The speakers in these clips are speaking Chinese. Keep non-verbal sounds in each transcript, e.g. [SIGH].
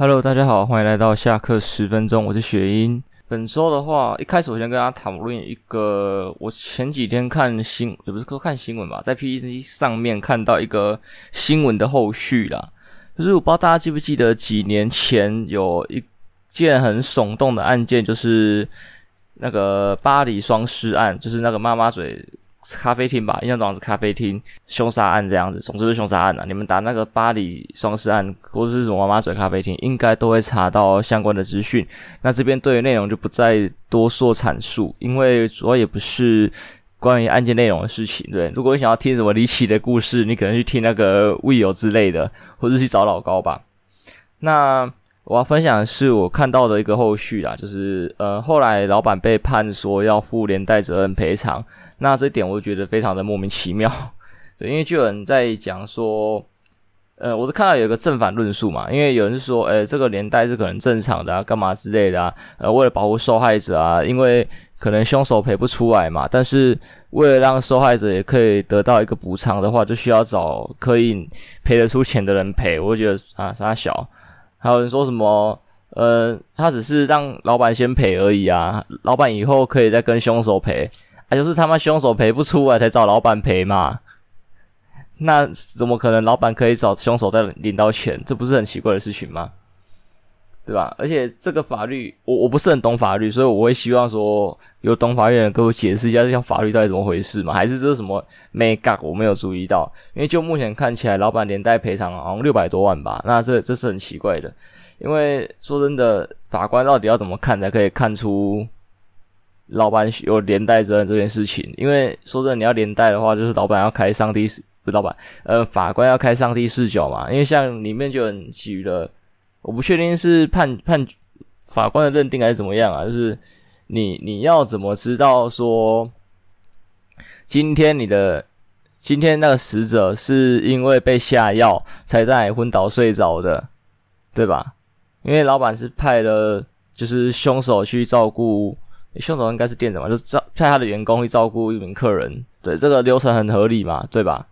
Hello，大家好，欢迎来到下课十分钟，我是雪英。本周的话，一开始我先跟大家讨论一个，我前几天看新，也不是说看新闻吧，在 PTT 上面看到一个新闻的后续啦。就是我不知道大家记不记得，几年前有一件很耸动的案件，就是那个巴黎双尸案，就是那个妈妈嘴。咖啡厅吧，印象中是咖啡厅凶杀案这样子。总之是凶杀案啊。你们打那个巴黎双尸案，或者是什么妈妈嘴咖啡厅，应该都会查到相关的资讯。那这边对于内容就不再多说阐述，因为主要也不是关于案件内容的事情。对，如果你想要听什么离奇的故事，你可能去听那个 Will 之类的，或者去找老高吧。那。我要分享的是我看到的一个后续啦，就是呃，后来老板被判说要负连带责任赔偿，那这点我觉得非常的莫名其妙，[LAUGHS] 对，因为就有人在讲说，呃，我是看到有一个正反论述嘛，因为有人说，诶，这个连带是可能正常的啊，干嘛之类的啊，呃，为了保护受害者啊，因为可能凶手赔不出来嘛，但是为了让受害者也可以得到一个补偿的话，就需要找可以赔得出钱的人赔，我觉得啊，三小。还有人说什么？呃，他只是让老板先赔而已啊，老板以后可以再跟凶手赔，啊，就是他妈凶手赔不出来才找老板赔嘛。那怎么可能老板可以找凶手再领到钱？这不是很奇怪的事情吗？对吧？而且这个法律，我我不是很懂法律，所以我会希望说有懂法律的给我解释一下，这项法律到底怎么回事嘛？还是这是什么没搞？我没有注意到，因为就目前看起来，老板连带赔偿好像六百多万吧？那这这是很奇怪的，因为说真的，法官到底要怎么看才可以看出老板有连带责任这件事情？因为说真的，你要连带的话，就是老板要开上帝视，老板，呃，法官要开上帝视角嘛？因为像里面就很举了。我不确定是判判法官的认定还是怎么样啊？就是你你要怎么知道说今天你的今天那个死者是因为被下药才在昏倒睡着的，对吧？因为老板是派了就是凶手去照顾，凶手应该是店长嘛，就照派他的员工去照顾一名客人，对，这个流程很合理嘛，对吧？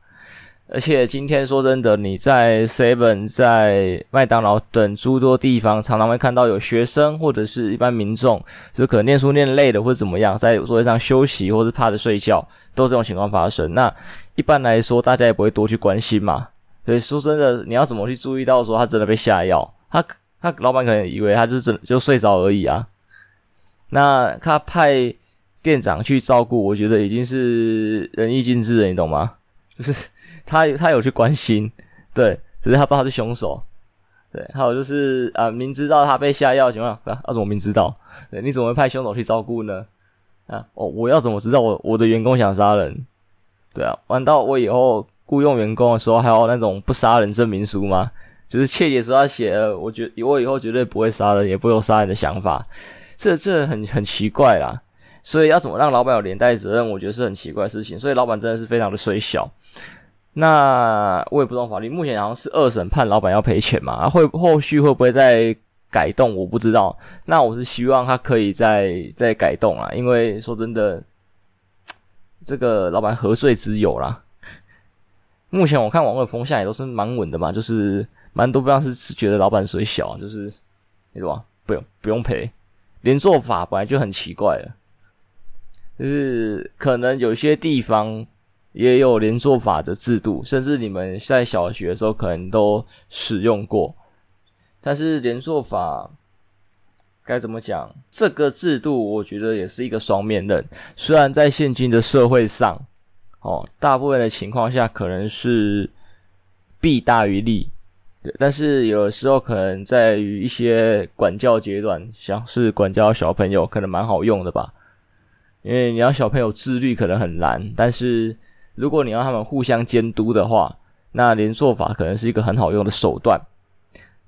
而且今天说真的，你在 Seven、在麦当劳等诸多地方，常常会看到有学生或者是一般民众，就可能念书念累了或者怎么样，在座位上休息或是趴着睡觉，都这种情况发生。那一般来说，大家也不会多去关心嘛。所以说真的，你要怎么去注意到说他真的被下药？他他老板可能以为他就真就睡着而已啊。那他派店长去照顾，我觉得已经是仁义尽致了，你懂吗？就是。他他有去关心，对，只是他不知道他是凶手，对，还有就是啊，明知道他被下药情况，啊，要怎么明知道？对，你怎么会派凶手去照顾呢？啊，哦，我要怎么知道我我的员工想杀人？对啊，难道我以后雇佣员工的时候还有那种不杀人证明书吗？就是切姐说他写了，我觉我以后绝对不会杀人，也不会有杀人的想法，这这很很奇怪啦。所以要怎么让老板有连带责任？我觉得是很奇怪的事情。所以老板真的是非常的衰小。那我也不懂法律，目前好像是二审判老板要赔钱嘛，会后续会不会再改动？我不知道。那我是希望他可以再再改动啊，因为说真的，这个老板何罪之有啦？目前我看网络风向也都是蛮稳的嘛，就是蛮多地方是是觉得老板水小，就是你懂吗？不用不用赔，连做法本来就很奇怪了，就是可能有些地方。也有连坐法的制度，甚至你们在小学的时候可能都使用过。但是连坐法该怎么讲？这个制度我觉得也是一个双面刃。虽然在现今的社会上，哦，大部分的情况下可能是弊大于利，对。但是有的时候可能在于一些管教阶段，像是管教小朋友，可能蛮好用的吧。因为你要小朋友自律可能很难，但是。如果你要他们互相监督的话，那连坐法可能是一个很好用的手段，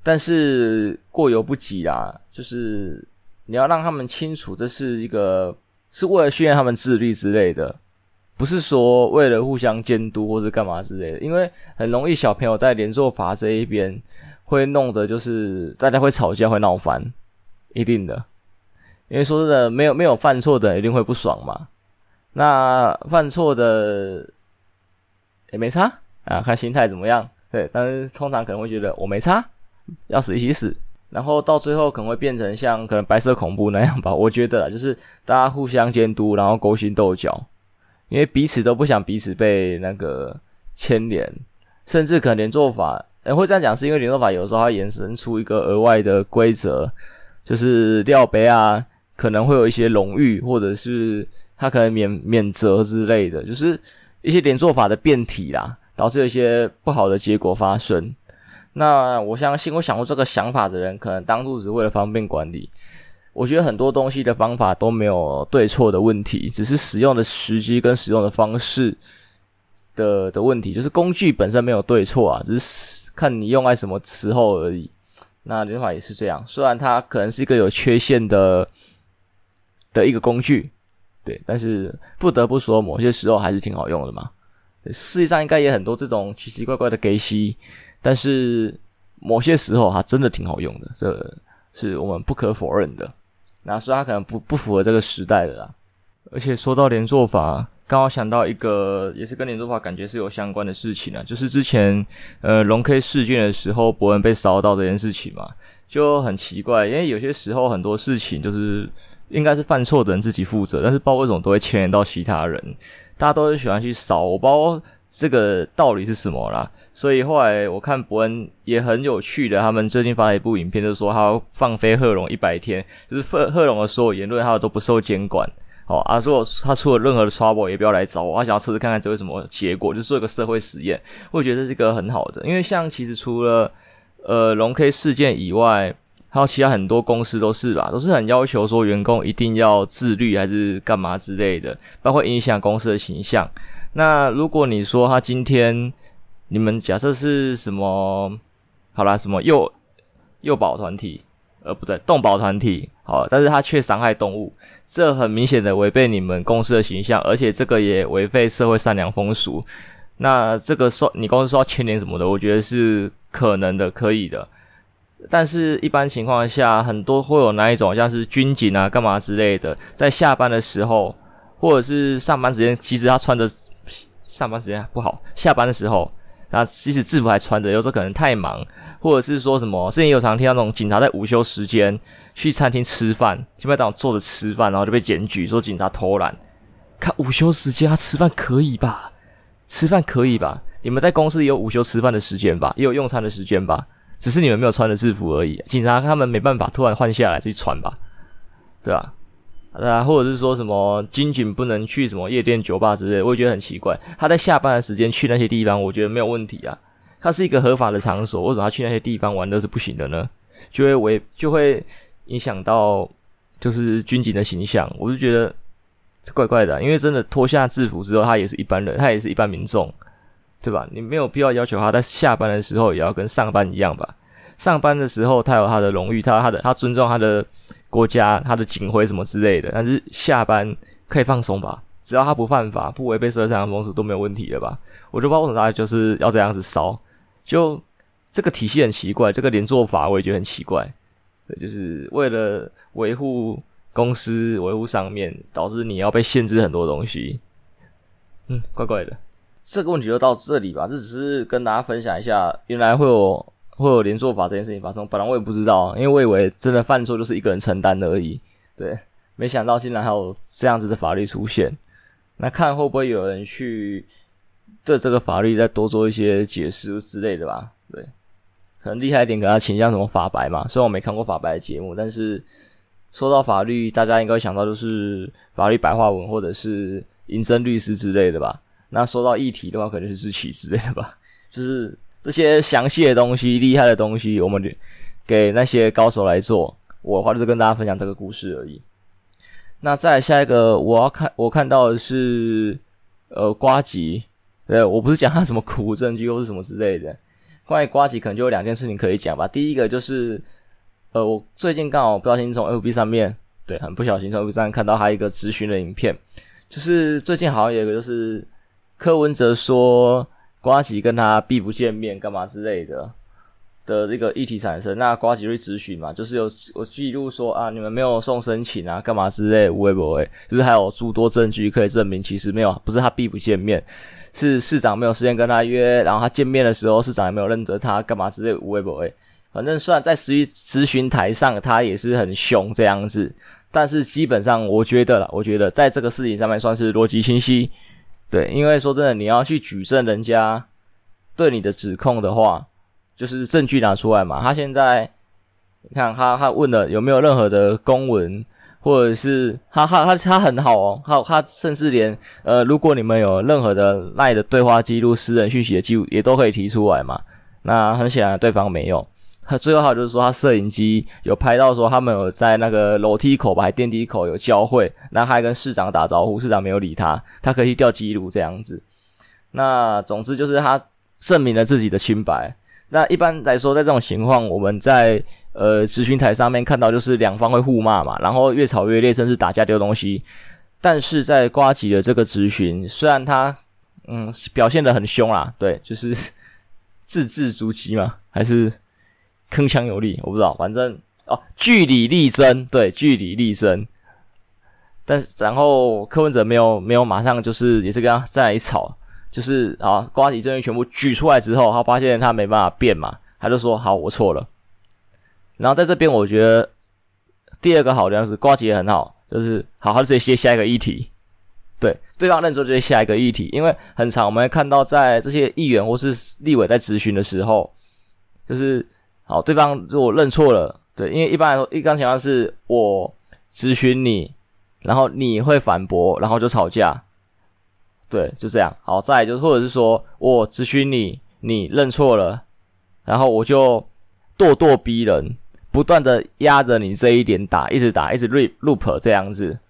但是过犹不及啦。就是你要让他们清楚，这是一个是为了训练他们自律之类的，不是说为了互相监督或者干嘛之类的。因为很容易小朋友在连坐法这一边会弄得就是大家会吵架会闹翻，一定的。因为说真的，没有没有犯错的一定会不爽嘛。那犯错的。也没差啊，看心态怎么样。对，但是通常可能会觉得我没差，要死一起死。然后到最后可能会变成像可能白色恐怖那样吧，我觉得啦，就是大家互相监督，然后勾心斗角，因为彼此都不想彼此被那个牵连，甚至可能连做法，诶会这样讲，是因为连做法有时候它延伸出一个额外的规则，就是料杯啊，可能会有一些荣誉，或者是他可能免免责之类的，就是一些连坐法的变体啦，导致有一些不好的结果发生。那我相信，我想过这个想法的人，可能当初只是为了方便管理。我觉得很多东西的方法都没有对错的问题，只是使用的时机跟使用的方式的的问题。就是工具本身没有对错啊，只是看你用在什么时候而已。那连法也是这样，虽然它可能是一个有缺陷的的一个工具，对，但是不得不说，某些时候还是挺好用的嘛。世界上应该也很多这种奇奇怪怪的 gay 息。但是某些时候它真的挺好用的，这是我们不可否认的。那所以它可能不不符合这个时代的啦。而且说到连坐法，刚好想到一个也是跟连坐法感觉是有相关的事情啊，就是之前呃龙 K 事件的时候，博恩被烧到这件事情嘛，就很奇怪，因为有些时候很多事情就是应该是犯错的人自己负责，但是不知道为什么都会牵连到其他人，大家都是喜欢去扫，我不知道。这个道理是什么啦？所以后来我看伯恩也很有趣的，他们最近发了一部影片，就是说他要放飞贺龙一百天，就是贺贺龙的所有言论他都不受监管。哦，啊，如果他出了任何的 trouble，也不要来找我，他想要试试看看这会什么结果，就做一个社会实验。我觉得这是一个很好的，因为像其实除了呃龙 K 事件以外，还有其他很多公司都是吧，都是很要求说员工一定要自律还是干嘛之类的，包括影响公司的形象。那如果你说他今天你们假设是什么，好啦，什么幼幼保团体，呃，不对，动保团体，好，但是他却伤害动物，这很明显的违背你们公司的形象，而且这个也违背社会善良风俗。那这个说你公司说要牵连什么的，我觉得是可能的，可以的。但是一般情况下，很多会有哪一种，像是军警啊、干嘛之类的，在下班的时候，或者是上班时间，其实他穿的。上班时间不好，下班的时候，那即使制服还穿着，有时候可能太忙，或者是说什么，之前有常听到那种警察在午休时间去餐厅吃饭，基本上坐着吃饭，然后就被检举说警察偷懒。看午休时间他吃饭可以吧？吃饭可以吧？你们在公司也有午休吃饭的时间吧？也有用餐的时间吧？只是你们没有穿着制服而已。警察他们没办法突然换下来去穿吧？对吧？啊，或者是说什么军警不能去什么夜店、酒吧之类，我也觉得很奇怪。他在下班的时间去那些地方，我觉得没有问题啊。他是一个合法的场所，为什么他去那些地方玩都是不行的呢？就会为就会影响到就是军警的形象，我就觉得怪怪的。因为真的脱下制服之后，他也是一般人，他也是一般民众，对吧？你没有必要要求他在下班的时候也要跟上班一样吧？上班的时候他有他的荣誉，他他的他尊重他的。国家他的警徽什么之类的，但是下班可以放松吧？只要他不犯法、不违背社会上的风俗都没有问题的吧？我就不知道为什么他就是要这样子烧，就这个体系很奇怪，这个连坐法我也觉得很奇怪。对，就是为了维护公司、维护上面，导致你要被限制很多东西。嗯，怪怪的。这个问题就到这里吧。这只是跟大家分享一下，原来会有。会有连坐法这件事情发生，本来我也不知道，因为我以为真的犯错就是一个人承担的而已。对，没想到竟然还有这样子的法律出现。那看会不会有人去对这个法律再多做一些解释之类的吧？对，可能厉害一点，给他请像什么法白嘛。虽然我没看过法白的节目，但是说到法律，大家应该想到就是法律白话文或者是银针律师之类的吧。那说到议题的话，可能是自取之类的吧，就是。这些详细的东西、厉害的东西，我们给那些高手来做。我的话就是跟大家分享这个故事而已。那再下一个，我要看我看到的是呃瓜吉，呃，我不是讲他什么苦无证据或是什么之类的。关于瓜吉，可能就有两件事情可以讲吧。第一个就是呃，我最近刚好不小心从 FB 上面，对，很不小心从 FB 上看到他一个咨询的影片，就是最近好像有一个就是柯文哲说。瓜吉跟他避不见面，干嘛之类的的这个议题产生，那瓜吉会质询嘛？就是有我记录说啊，你们没有送申请啊，干嘛之类的，会不会？就是还有诸多证据可以证明，其实没有，不是他避不见面，是市长没有时间跟他约，然后他见面的时候，市长也没有认得他，干嘛之类的，会不会？反正虽然在咨咨询台上他也是很凶这样子，但是基本上我觉得啦，我觉得在这个事情上面算是逻辑清晰。对，因为说真的，你要去举证人家对你的指控的话，就是证据拿出来嘛。他现在你看他他问了有没有任何的公文。或者是他他他他很好哦，他他甚至连呃，如果你们有任何的赖的对话记录、私人讯息的记录，也都可以提出来嘛。那很显然对方没有。他最后还就是说，他摄影机有拍到说他们有在那个楼梯口吧，还电梯口有交汇，那还跟市长打招呼，市长没有理他，他可以去调记录这样子。那总之就是他证明了自己的清白。那一般来说，在这种情况，我们在呃咨询台上面看到，就是两方会互骂嘛，然后越吵越烈，甚至打架丢东西。但是在瓜吉的这个咨询，虽然他嗯表现的很凶啦，对，就是 [LAUGHS] 字字珠玑嘛，还是铿锵有力，我不知道，反正哦据理力争，对，据理力争。但是然后柯文哲没有没有马上就是也是跟他再来一吵。就是啊，瓜吉证据全部举出来之后，他发现他没办法变嘛，他就说：“好，我错了。”然后在这边，我觉得第二个好的样子，瓜吉也很好，就是好好直接接下一个议题，对，对方认错就接下一个议题，因为很常我们会看到在这些议员或是立委在质询的时候，就是好，对方如果认错了，对，因为一般来说，一般情况是我咨询你，然后你会反驳，然后就吵架。对，就这样。好，再就是，或者是说我咨询你，你认错了，然后我就咄咄逼人，不断的压着你这一点打，一直打，一直 loop loop 这样子。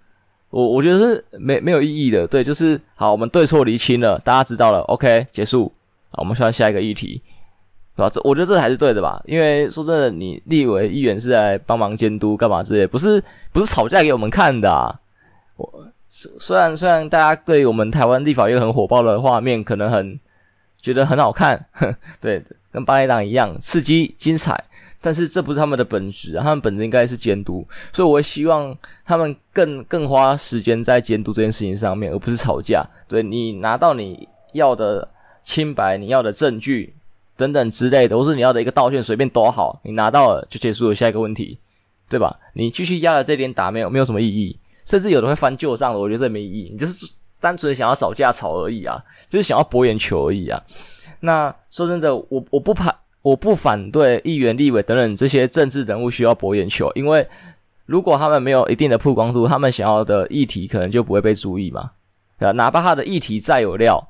我我觉得是没没有意义的。对，就是好，我们对错厘清了，大家知道了，OK，结束。好，我们换下一个议题，对吧？这我觉得这才是对的吧？因为说真的，你立委议员是来帮忙监督干嘛之类，不是不是吵架给我们看的啊。我。虽然虽然大家对我们台湾立法院很火爆的画面可能很觉得很好看，[LAUGHS] 对，跟八点档一样刺激精彩，但是这不是他们的本质，他们本质应该是监督，所以我会希望他们更更花时间在监督这件事情上面，而不是吵架。对，你拿到你要的清白、你要的证据等等之类的，或是你要的一个道歉，随便多好，你拿到了就结束了下一个问题，对吧？你继续压着这点打，没有没有什么意义。甚至有的会翻旧账的，我觉得这没意义。你就是单纯想要吵架吵而已啊，就是想要博眼球而已啊。那说真的，我我不反我不反对议员、立委等等这些政治人物需要博眼球，因为如果他们没有一定的曝光度，他们想要的议题可能就不会被注意嘛。啊，哪怕他的议题再有料，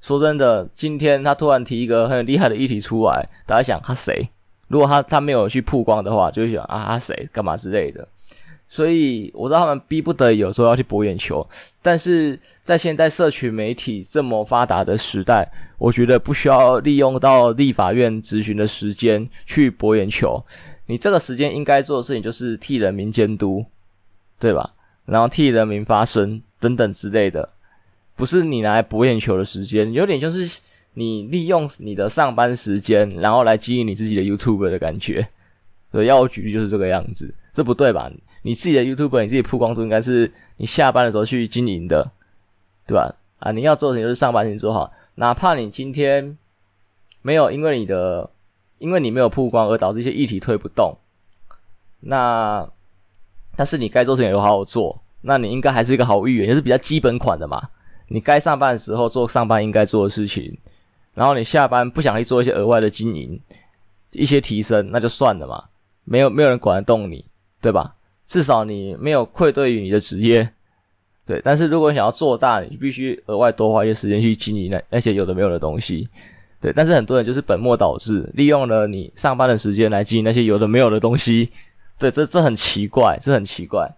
说真的，今天他突然提一个很厉害的议题出来，大家想他谁？如果他他没有去曝光的话，就会想啊他谁干嘛之类的。所以我知道他们逼不得已有时候要去博眼球，但是在现在社群媒体这么发达的时代，我觉得不需要利用到立法院质询的时间去博眼球。你这个时间应该做的事情就是替人民监督，对吧？然后替人民发声等等之类的，不是你来博眼球的时间，有点就是你利用你的上班时间，然后来经营你自己的 YouTube 的感觉。对，要我举例就是这个样子，这不对吧？你自己的 YouTube，你自己曝光度应该是你下班的时候去经营的，对吧？啊，你要做的事情就是上班先做好，哪怕你今天没有因为你的，因为你没有曝光而导致一些议题推不动，那但是你该做事情有好好做，那你应该还是一个好议员，也是比较基本款的嘛。你该上班的时候做上班应该做的事情，然后你下班不想去做一些额外的经营，一些提升，那就算了嘛，没有没有人管得动你，对吧？至少你没有愧对于你的职业，对。但是如果想要做大，你必须额外多花一些时间去经营那那些有的没有的东西，对。但是很多人就是本末倒置，利用了你上班的时间来经营那些有的没有的东西，对，这这很奇怪，这很奇怪。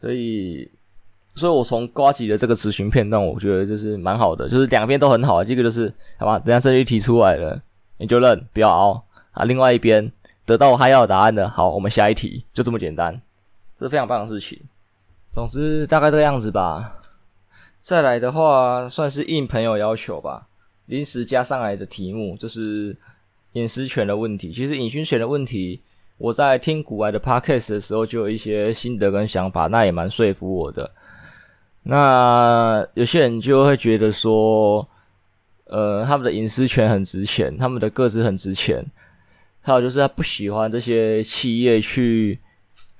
所以，所以我从呱吉的这个咨询片段，我觉得就是蛮好的，就是两边都很好。这个就是好吧，等下这里提出来了，你就认，不要熬啊。另外一边。得到我还要的答案的，好，我们下一题，就这么简单，这是非常棒的事情。总之大概这个样子吧。再来的话，算是应朋友要求吧，临时加上来的题目就是隐私权的问题。其实隐私权的问题，我在听股癌的 podcast 的时候就有一些心得跟想法，那也蛮说服我的。那有些人就会觉得说，呃，他们的隐私权很值钱，他们的个资很值钱。还有就是他不喜欢这些企业去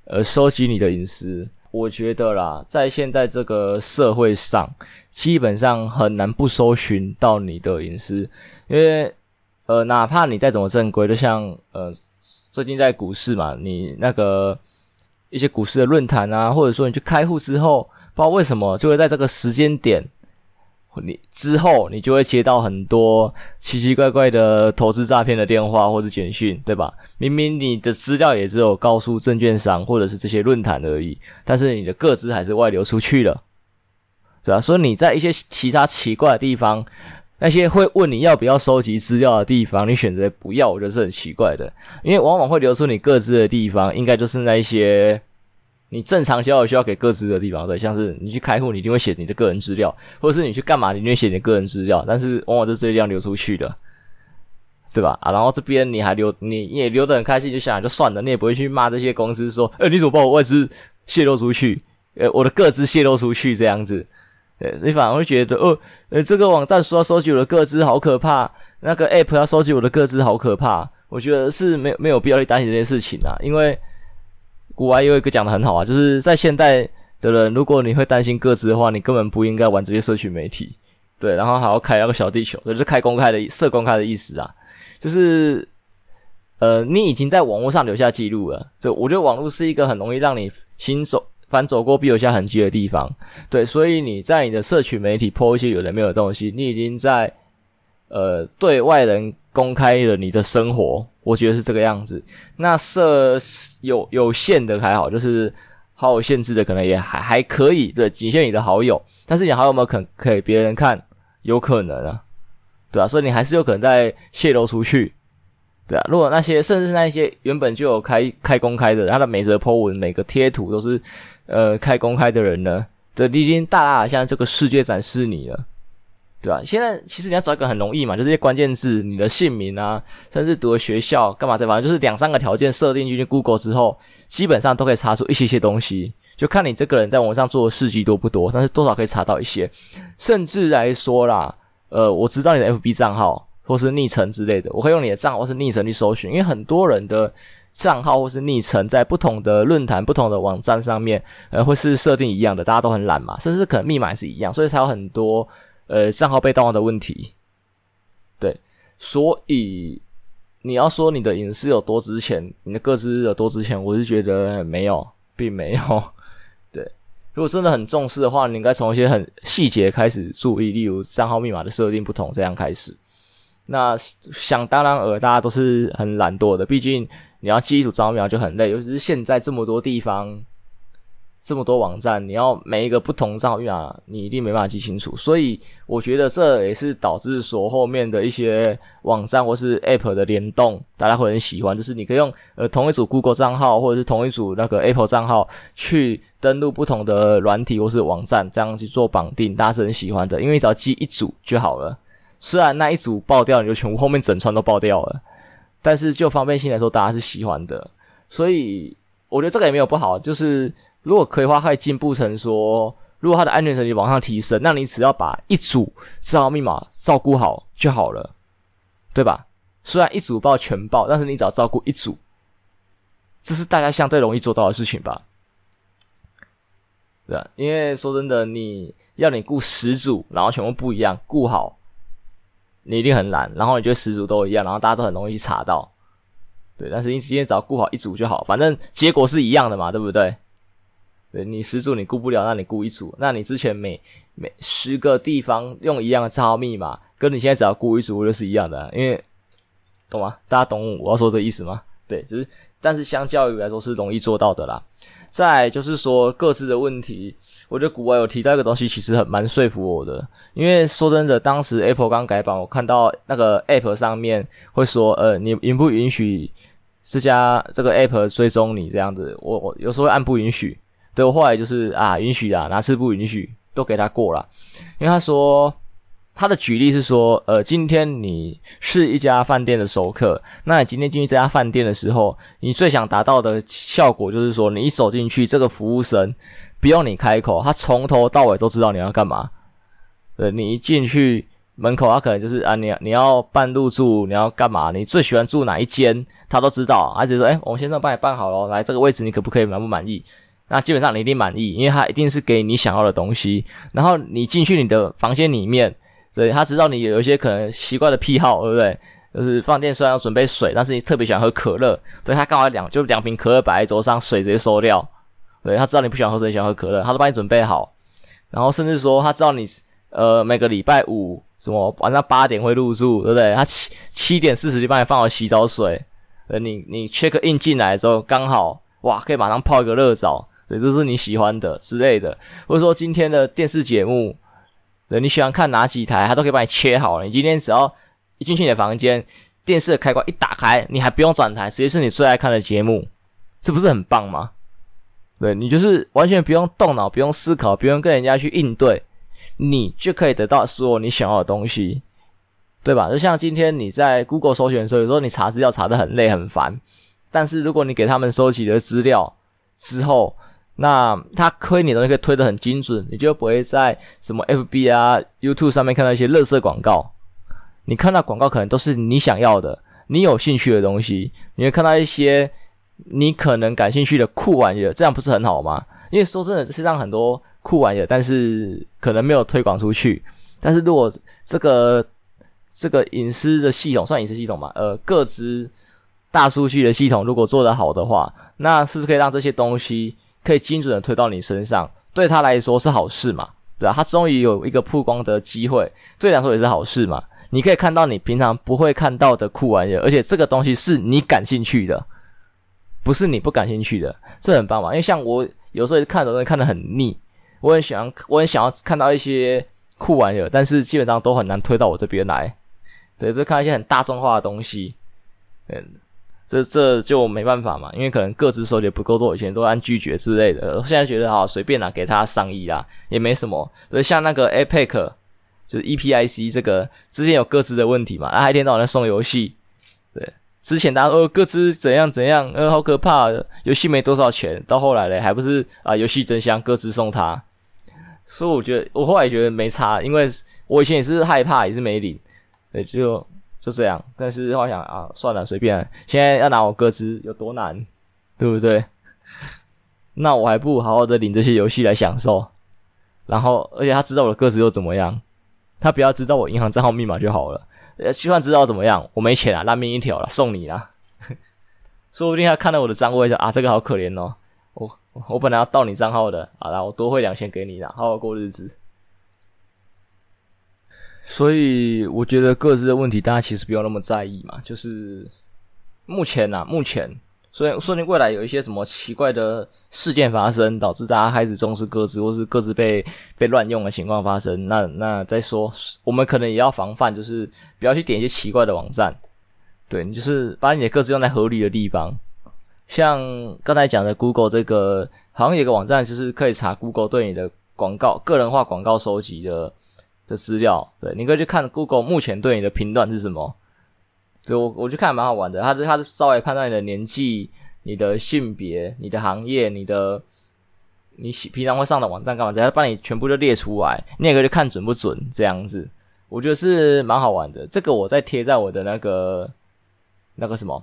呃收集你的隐私。我觉得啦，在现在这个社会上，基本上很难不搜寻到你的隐私，因为呃，哪怕你再怎么正规，就像呃，最近在股市嘛，你那个一些股市的论坛啊，或者说你去开户之后，不知道为什么就会在这个时间点。你之后，你就会接到很多奇奇怪怪的投资诈骗的电话或者简讯，对吧？明明你的资料也只有告诉证券商或者是这些论坛而已，但是你的个资还是外流出去了，对吧？所以你在一些其他奇怪的地方，那些会问你要不要收集资料的地方，你选择不要，我觉得是很奇怪的，因为往往会流出你个资的地方，应该就是那一些。你正常交友需要给各资的地方，对，像是你去开户，你一定会写你的个人资料，或者是你去干嘛，你一定会写你的个人资料，但是往往就这样流出去的，对吧？啊，然后这边你还留，你也留得很开心，就想就算了，你也不会去骂这些公司说，诶，你怎么把我外资泄露出去？呃，我的个资泄露出去这样子，呃，你反而会觉得，哦，呃，这个网站说要收集我的个资好可怕，那个 app 要收集我的个资好可怕，我觉得是没有没有必要去担心这件事情啊，因为。古玩有一个讲的很好啊，就是在现代的人，如果你会担心个资的话，你根本不应该玩这些社群媒体，对，然后还要开那个小地球，就是开公开的、设公开的意思啊，就是呃，你已经在网络上留下记录了，就我觉得网络是一个很容易让你行走凡走过必留下痕迹的地方，对，所以你在你的社群媒体 po 一些有的没有的东西，你已经在呃对外人公开了你的生活。我觉得是这个样子。那设有有限的还好，就是好友限制的可能也还还可以，对，仅限你的好友。但是你好友有没有可给别人看？有可能啊，对啊，所以你还是有可能在泄露出去，对啊。如果那些甚至是那些原本就有开开公开的，他的每则 po 文、每个贴图都是呃开公开的人呢，对，你已经大大的向这个世界展示你了。对吧？现在其实你要找一个很容易嘛，就是这些关键字，你的姓名啊，甚至读的学校干嘛这，反正就是两三个条件设定进去 Google 之后，基本上都可以查出一些些东西。就看你这个人在网上做的事迹多不多，但是多少可以查到一些。甚至来说啦，呃，我知道你的 FB 账号或是昵称之类的，我可以用你的账号或是昵称去搜寻，因为很多人的账号或是昵称在不同的论坛、不同的网站上面，呃，会是设定一样的，大家都很懒嘛，甚至可能密码也是一样，所以才有很多。呃，账号被盗用的问题，对，所以你要说你的隐私有多值钱，你的个资有多值钱，我是觉得没有，并没有。对，如果真的很重视的话，你应该从一些很细节开始注意，例如账号密码的设定不同，这样开始。那想当然尔，大家都是很懒惰的，毕竟你要记一组账号密码就很累，尤其是现在这么多地方。这么多网站，你要每一个不同账号密码，你一定没办法记清楚。所以我觉得这也是导致说后面的一些网站或是 App 的联动，大家会很喜欢。就是你可以用呃同一组 Google 账号或者是同一组那个 Apple 账号去登录不同的软体或是网站，这样去做绑定，大家是很喜欢的。因为只要记一组就好了。虽然那一组爆掉，你就全部后面整串都爆掉了，但是就方便性来说，大家是喜欢的。所以我觉得这个也没有不好，就是。如果可以的话，可以进步成说，如果它的安全层级往上提升，那你只要把一组账号密码照顾好就好了，对吧？虽然一组报全报，但是你只要照顾一组，这是大家相对容易做到的事情吧？对啊，因为说真的，你要你顾十组，然后全部不一样，顾好，你一定很难。然后你觉得十组都一样，然后大家都很容易去查到，对。但是你今天只要顾好一组就好，反正结果是一样的嘛，对不对？对，你十组你顾不了，那你顾一组，那你之前每每十个地方用一样的账号密码，跟你现在只要顾一组就是一样的，因为懂吗？大家懂我要说这意思吗？对，就是，但是相较于来说是容易做到的啦。再就是说各自的问题，我觉得古玩有提到一个东西，其实很蛮说服我的，因为说真的，当时 Apple 刚改版，我看到那个 App 上面会说，呃，你允不允许这家这个 App 追踪你这样子？我我有时候按不允许。对，我后来就是啊，允许啊，哪次不允许都给他过了，因为他说他的举例是说，呃，今天你是一家饭店的熟客，那你今天进去这家饭店的时候，你最想达到的效果就是说，你一走进去，这个服务生不用你开口，他从头到尾都知道你要干嘛。呃，你一进去，门口，他可能就是啊，你你要办入住，你要干嘛？你最喜欢住哪一间？他都知道，而且说，哎，我先生帮你办好了，来这个位置，你可不可以满不满意？那基本上你一定满意，因为他一定是给你想要的东西。然后你进去你的房间里面，所以他知道你有一些可能奇怪的癖好，对不对？就是饭店虽然要准备水，但是你特别喜欢喝可乐，所以他刚好两就两瓶可乐摆在桌上，水直接收掉。对，他知道你不喜欢喝水，喜欢喝可乐，他都帮你准备好。然后甚至说他知道你呃每个礼拜五什么晚上八点会入住，对不对？他七七点四十就帮你放好洗澡水。呃，你你 check in 进来之后，刚好哇，可以马上泡一个热澡，对，这是你喜欢的之类的。或者说今天的电视节目，对，你喜欢看哪几台，他都可以帮你切好了。你今天只要一进去你的房间，电视的开关一打开，你还不用转台，直接是你最爱看的节目，这不是很棒吗？对，你就是完全不用动脑，不用思考，不用跟人家去应对，你就可以得到所有你想要的东西。对吧？就像今天你在 Google 搜寻的时候，有时候你查资料查得很累很烦，但是如果你给他们收集的资料之后，那他推你的东西可以推得很精准，你就不会在什么 FB 啊、YouTube 上面看到一些垃圾广告。你看到广告可能都是你想要的、你有兴趣的东西，你会看到一些你可能感兴趣的酷玩意儿，这样不是很好吗？因为说真的，世界上很多酷玩意儿，但是可能没有推广出去。但是如果这个这个隐私的系统算隐私系统嘛？呃，各自大数据的系统如果做得好的话，那是不是可以让这些东西可以精准的推到你身上？对他来说是好事嘛？对啊，他终于有一个曝光的机会，对你来说也是好事嘛？你可以看到你平常不会看到的酷玩意儿，而且这个东西是你感兴趣的，不是你不感兴趣的，这很棒嘛？因为像我有时候看的东西看得很腻，我很喜欢，我很想要看到一些酷玩意儿，但是基本上都很难推到我这边来。对，就看一些很大众化的东西，嗯，这这就没办法嘛，因为可能个资收集不够多，以前都按拒绝之类的。现在觉得好随便啦，给他上亿啦，也没什么。对，像那个 Epic，就是 EPIC 这个之前有各自的问题嘛，啊，一天到晚在送游戏。对，之前大家说个资怎样怎样，呃，好可怕，游戏没多少钱，到后来嘞，还不是啊，游戏真香，各自送他。所以我觉得，我后来也觉得没差，因为我以前也是害怕，也是没领。对，就就这样。但是我想啊，算了，随便。现在要拿我个资有多难，对不对？那我还不如好好的领这些游戏来享受。然后，而且他知道我的个资又怎么样？他不要知道我银行账号密码就好了。呃，就算知道怎么样，我没钱啊，烂命一条了，送你啦。[LAUGHS] 说不定他看到我的账户会说啊，这个好可怜哦。我我本来要盗你账号的，好啦，我多汇两千给你啦，好好过日子。所以我觉得各自的问题，大家其实不要那么在意嘛。就是目前呐、啊，目前，所以说你未来有一些什么奇怪的事件发生，导致大家开始重视各自，或是各自被被乱用的情况发生，那那再说，我们可能也要防范，就是不要去点一些奇怪的网站。对，你就是把你的各自用在合理的地方。像刚才讲的 Google 这个，好像有个网站，就是可以查 Google 对你的广告、个人化广告收集的。的资料，对，你可以去看 Google 目前对你的评断是什么。对，我我就看蛮好玩的，它是它是稍微判断你的年纪、你的性别、你的行业、你的你平常会上的网站干嘛，只要帮你全部都列出来，你也可以去看准不准这样子。我觉得是蛮好玩的。这个我再贴在我的那个那个什么，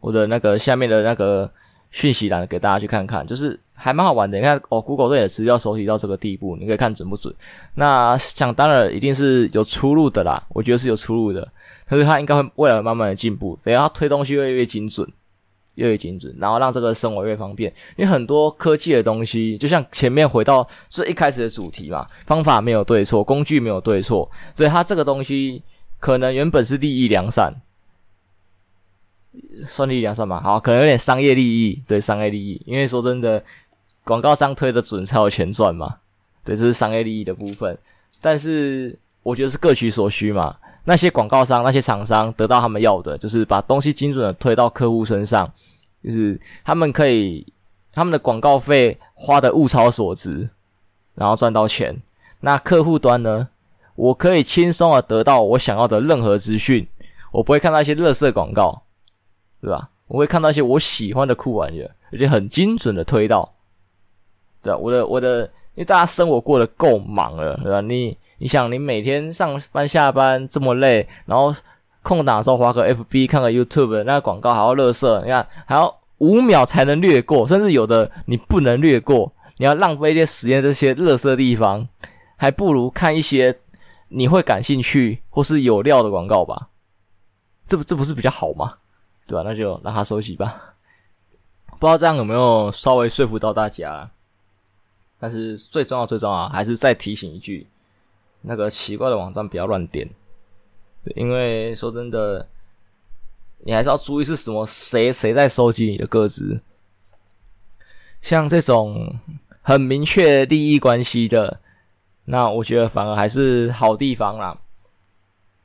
我的那个下面的那个讯息栏给大家去看看，就是。还蛮好玩的，你看哦，Google 对你的资料收集到这个地步，你可以看准不准？那想当然一定是有出入的啦，我觉得是有出入的，可是它应该会未来慢慢的进步，等它推东西越来越精准，越来越精准，然后让这个生活越方便。因为很多科技的东西，就像前面回到最一开始的主题嘛，方法没有对错，工具没有对错，所以它这个东西可能原本是利益良善。算利益良算嘛？好，可能有点商业利益，对，商业利益，因为说真的。广告商推的准才有钱赚嘛，对，这是商业利益的部分。但是我觉得是各取所需嘛。那些广告商、那些厂商得到他们要的，就是把东西精准的推到客户身上，就是他们可以他们的广告费花的物超所值，然后赚到钱。那客户端呢，我可以轻松的得到我想要的任何资讯，我不会看到一些垃圾广告，对吧？我会看到一些我喜欢的酷玩意儿，而且很精准的推到。对，我的我的因为大家生活过得够忙了，对吧？你你想，你每天上班下班这么累，然后空档的时候划个 FB 看个 YouTube，那广告还要乐色，你看还要五秒才能略过，甚至有的你不能略过，你要浪费一些时间这些乐色地方，还不如看一些你会感兴趣或是有料的广告吧？这不这不是比较好吗？对吧？那就让他收起吧。不知道这样有没有稍微说服到大家？但是最重要、最重要还是再提醒一句：那个奇怪的网站不要乱点。因为说真的，你还是要注意是什么谁谁在收集你的个资。像这种很明确利益关系的，那我觉得反而还是好地方啦。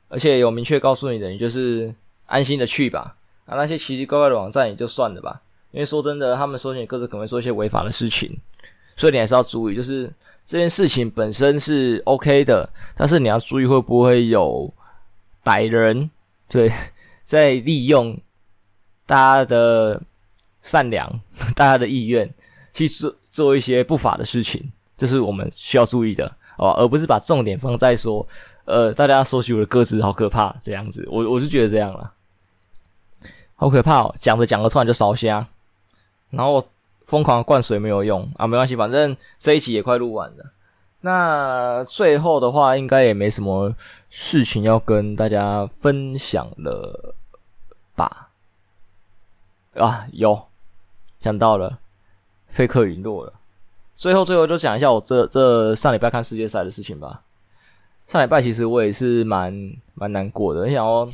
而且有明确告诉你的，你就是安心的去吧。啊，那些奇奇怪怪的网站也就算了吧。因为说真的，他们收集你个资可能会做一些违法的事情，所以你还是要注意，就是这件事情本身是 OK 的，但是你要注意会不会有歹人对 [LAUGHS] 在利用大家的善良、[LAUGHS] 大家的意愿去做做一些不法的事情，这是我们需要注意的哦，而不是把重点放在说，呃，大家收集我的个资好可怕这样子，我我是觉得这样啦，好可怕哦，讲着讲着突然就烧瞎。然后疯狂灌水没有用啊，没关系，反正这一期也快录完了。那最后的话，应该也没什么事情要跟大家分享了吧？啊，有讲到了，费克陨落了。最后最后就讲一下我这这上礼拜看世界赛的事情吧。上礼拜其实我也是蛮蛮难过的，你想哦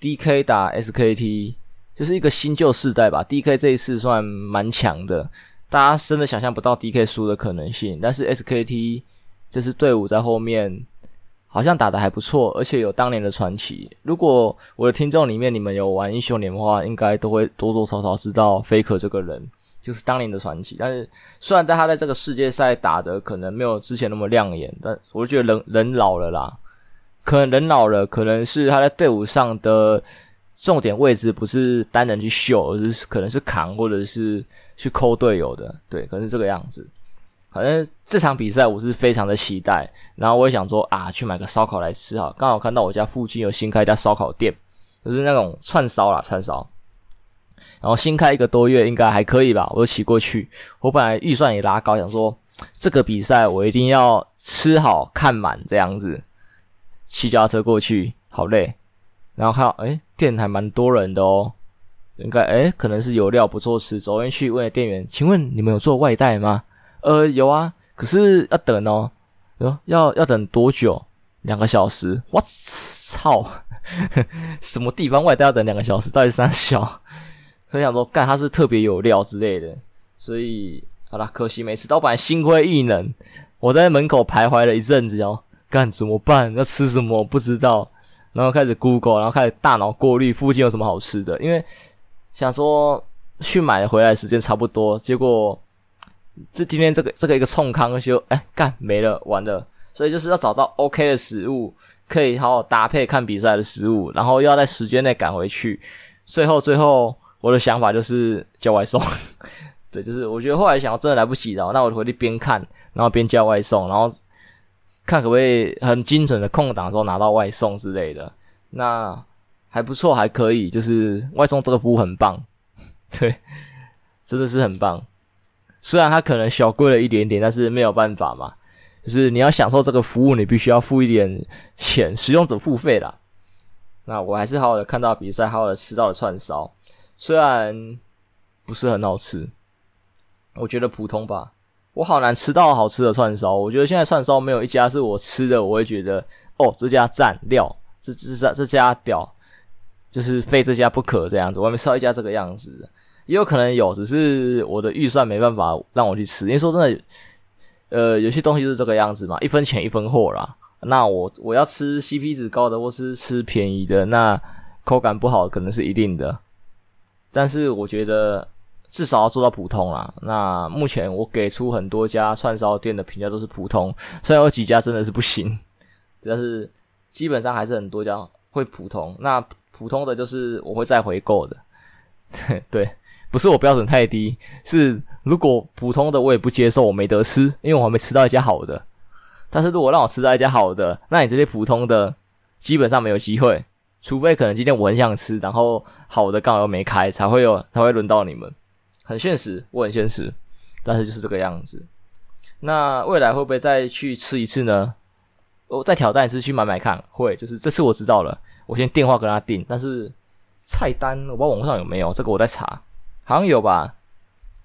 DK 打 SKT。就是一个新旧世代吧，DK 这一次算蛮强的，大家真的想象不到 DK 输的可能性。但是 SKT 这支队伍在后面好像打得还不错，而且有当年的传奇。如果我的听众里面你们有玩英雄联盟的话，应该都会多多少少知道 Faker 这个人，就是当年的传奇。但是虽然在他在这个世界赛打的可能没有之前那么亮眼，但我觉得人人老了啦，可能人老了，可能是他在队伍上的。重点位置不是单人去秀，而是可能是扛或者是去抠队友的，对，可能是这个样子。反正这场比赛我是非常的期待，然后我也想说啊，去买个烧烤来吃哈。刚好看到我家附近有新开一家烧烤店，就是那种串烧啦，串烧。然后新开一个多月，应该还可以吧？我就骑过去，我本来预算也拉高，想说这个比赛我一定要吃好看满这样子。骑脚踏车过去，好累。然后看到，诶，店还蛮多人的哦，应该，诶，可能是有料不错吃。走进去问了店员，请问你们有做外带吗？呃，有啊，可是要等哦，哟，要要等多久？两个小时。我操，[LAUGHS] 什么地方外带要等两个小时？到底三小？很想说，干他是特别有料之类的。所以，好啦，可惜没吃到，本来心灰意冷。我在门口徘徊了一阵子哦，干怎么办？要吃什么？不知道。然后开始 Google，然后开始大脑过滤附近有什么好吃的，因为想说去买回来时间差不多，结果这今天这个这个一个冲康就哎干没了完了，所以就是要找到 OK 的食物，可以好好搭配看比赛的食物，然后又要在时间内赶回去，最后最后我的想法就是叫外送，[LAUGHS] 对，就是我觉得后来想要真的来不及了，那我就回去边看然后边叫外送，然后。看可不可以很精准的空档的时候拿到外送之类的，那还不错，还可以，就是外送这个服务很棒，[LAUGHS] 对，真的是很棒。虽然它可能小贵了一点点，但是没有办法嘛，就是你要享受这个服务，你必须要付一点钱，使用者付费啦。那我还是好好的看到比赛，好好的吃到了串烧，虽然不是很好吃，我觉得普通吧。我好难吃到好吃的串烧，我觉得现在串烧没有一家是我吃的，我会觉得哦，这家赞料，这这这这家屌，就是非这家不可这样子。我还没吃到一家这个样子，也有可能有，只是我的预算没办法让我去吃。因为说真的，呃，有些东西是这个样子嘛，一分钱一分货啦。那我我要吃 CP 值高的，或是吃便宜的，那口感不好可能是一定的。但是我觉得。至少要做到普通啦。那目前我给出很多家串烧店的评价都是普通，虽然有几家真的是不行，[LAUGHS] 但是基本上还是很多家会普通。那普通的就是我会再回购的，[LAUGHS] 对，不是我标准太低，是如果普通的我也不接受，我没得吃，因为我还没吃到一家好的。但是如果让我吃到一家好的，那你这些普通的基本上没有机会，除非可能今天我很想吃，然后好的刚好又没开，才会有才会轮到你们。很现实，我很现实，但是就是这个样子。那未来会不会再去吃一次呢？我再挑战一次去买买看，会，就是这次我知道了，我先电话跟他订，但是菜单我不知道网上有没有，这个我在查，好像有吧。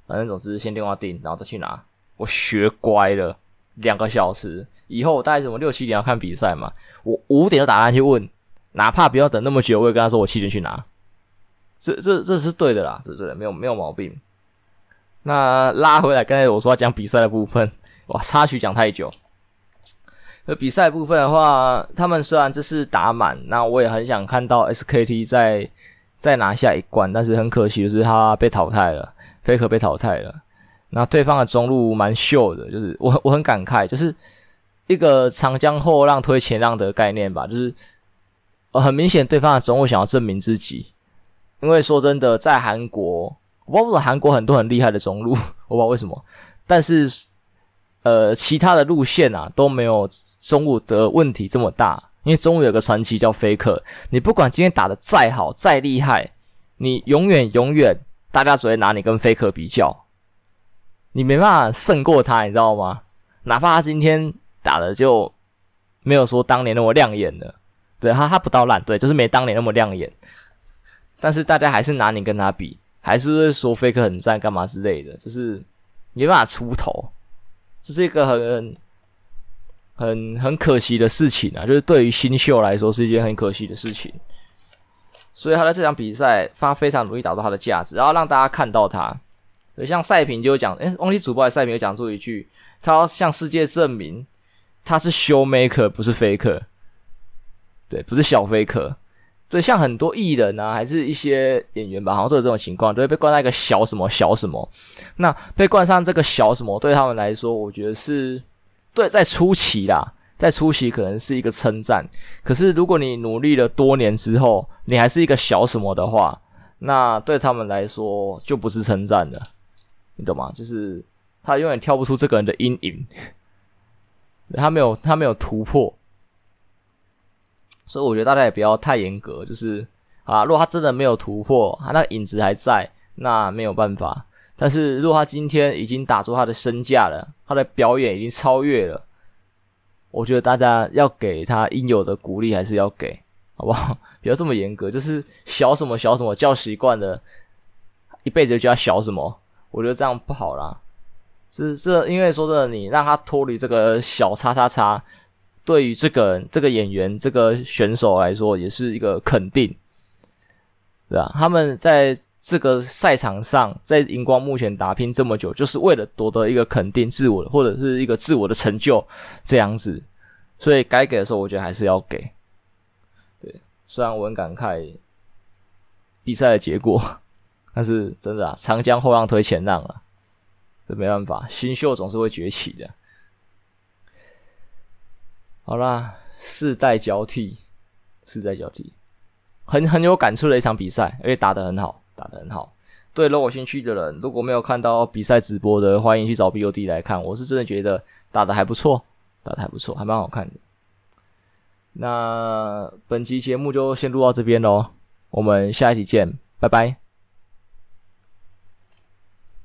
反正总之先电话订，然后再去拿。我学乖了，两个小时以后，我大概什么六七点要看比赛嘛，我五点就打算去问，哪怕不要等那么久，我也跟他说我七点去拿。这这这是对的啦，这是对的，没有没有毛病。那拉回来，刚才我说要讲比赛的部分，[LAUGHS] 哇，插曲讲太久。那比赛部分的话，他们虽然这是打满，那我也很想看到 SKT 再再拿下一冠，但是很可惜的是他被淘汰了。Faker 被淘汰了，那对方的中路蛮秀的，就是 [LAUGHS] 我我很感慨，就是一个长江后浪推前浪的概念吧，就是很明显对方的中路想要证明自己，因为说真的，在韩国，我不知道韩国很多很厉害的中路，[LAUGHS] 我不知道为什么，但是呃其他的路线啊都没有中路的问题这么大，因为中路有个传奇叫 Faker，你不管今天打的再好再厉害，你永远永远。大家只会拿你跟 Faker 比较，你没办法胜过他，你知道吗？哪怕他今天打的就没有说当年那么亮眼的，对他他不到烂，对，就是没当年那么亮眼。但是大家还是拿你跟他比，还是会说 fake 很赞干嘛之类的，就是没办法出头，这是一个很很很可惜的事情啊！就是对于新秀来说是一件很可惜的事情。所以他在这场比赛，他非常努力打造他的价值，然后让大家看到他。所以像赛评就讲，诶，忘记主播还赛评有讲出一句，他要向世界证明他是 show maker，不是 faker。对，不是小 fake。对，像很多艺人啊，还是一些演员吧，好像都有这种情况，都会被冠上一个小什么小什么。那被冠上这个小什么，对他们来说，我觉得是对在初期啦。在初期可能是一个称赞，可是如果你努力了多年之后，你还是一个小什么的话，那对他们来说就不是称赞了，你懂吗？就是他永远跳不出这个人的阴影，他没有他没有突破，所以我觉得大家也不要太严格，就是啊，如果他真的没有突破，他那影子还在，那没有办法。但是如果他今天已经打出他的身价了，他的表演已经超越了。我觉得大家要给他应有的鼓励，还是要给，好不好？[LAUGHS] 不要这么严格，就是小什么小什么叫习惯了，一辈子就叫小什么，我觉得这样不好啦。是这，因为说真的，你让他脱离这个小叉叉叉，对于这个这个演员、这个选手来说，也是一个肯定，对吧？他们在。这个赛场上，在荧光幕前打拼这么久，就是为了夺得一个肯定自我，或者是一个自我的成就这样子。所以该给的时候，我觉得还是要给。对，虽然我很感慨比赛的结果，但是真的啊，长江后浪推前浪啊，这没办法，新秀总是会崛起的。好啦，世代交替，世代交替，很很有感触的一场比赛，而且打得很好。打得很好，对 LOL 有兴趣的人，如果没有看到比赛直播的，欢迎去找 BOD 来看。我是真的觉得打得还不错，打得还不错，还蛮好看的。那本期节目就先录到这边喽，我们下一期见，拜拜。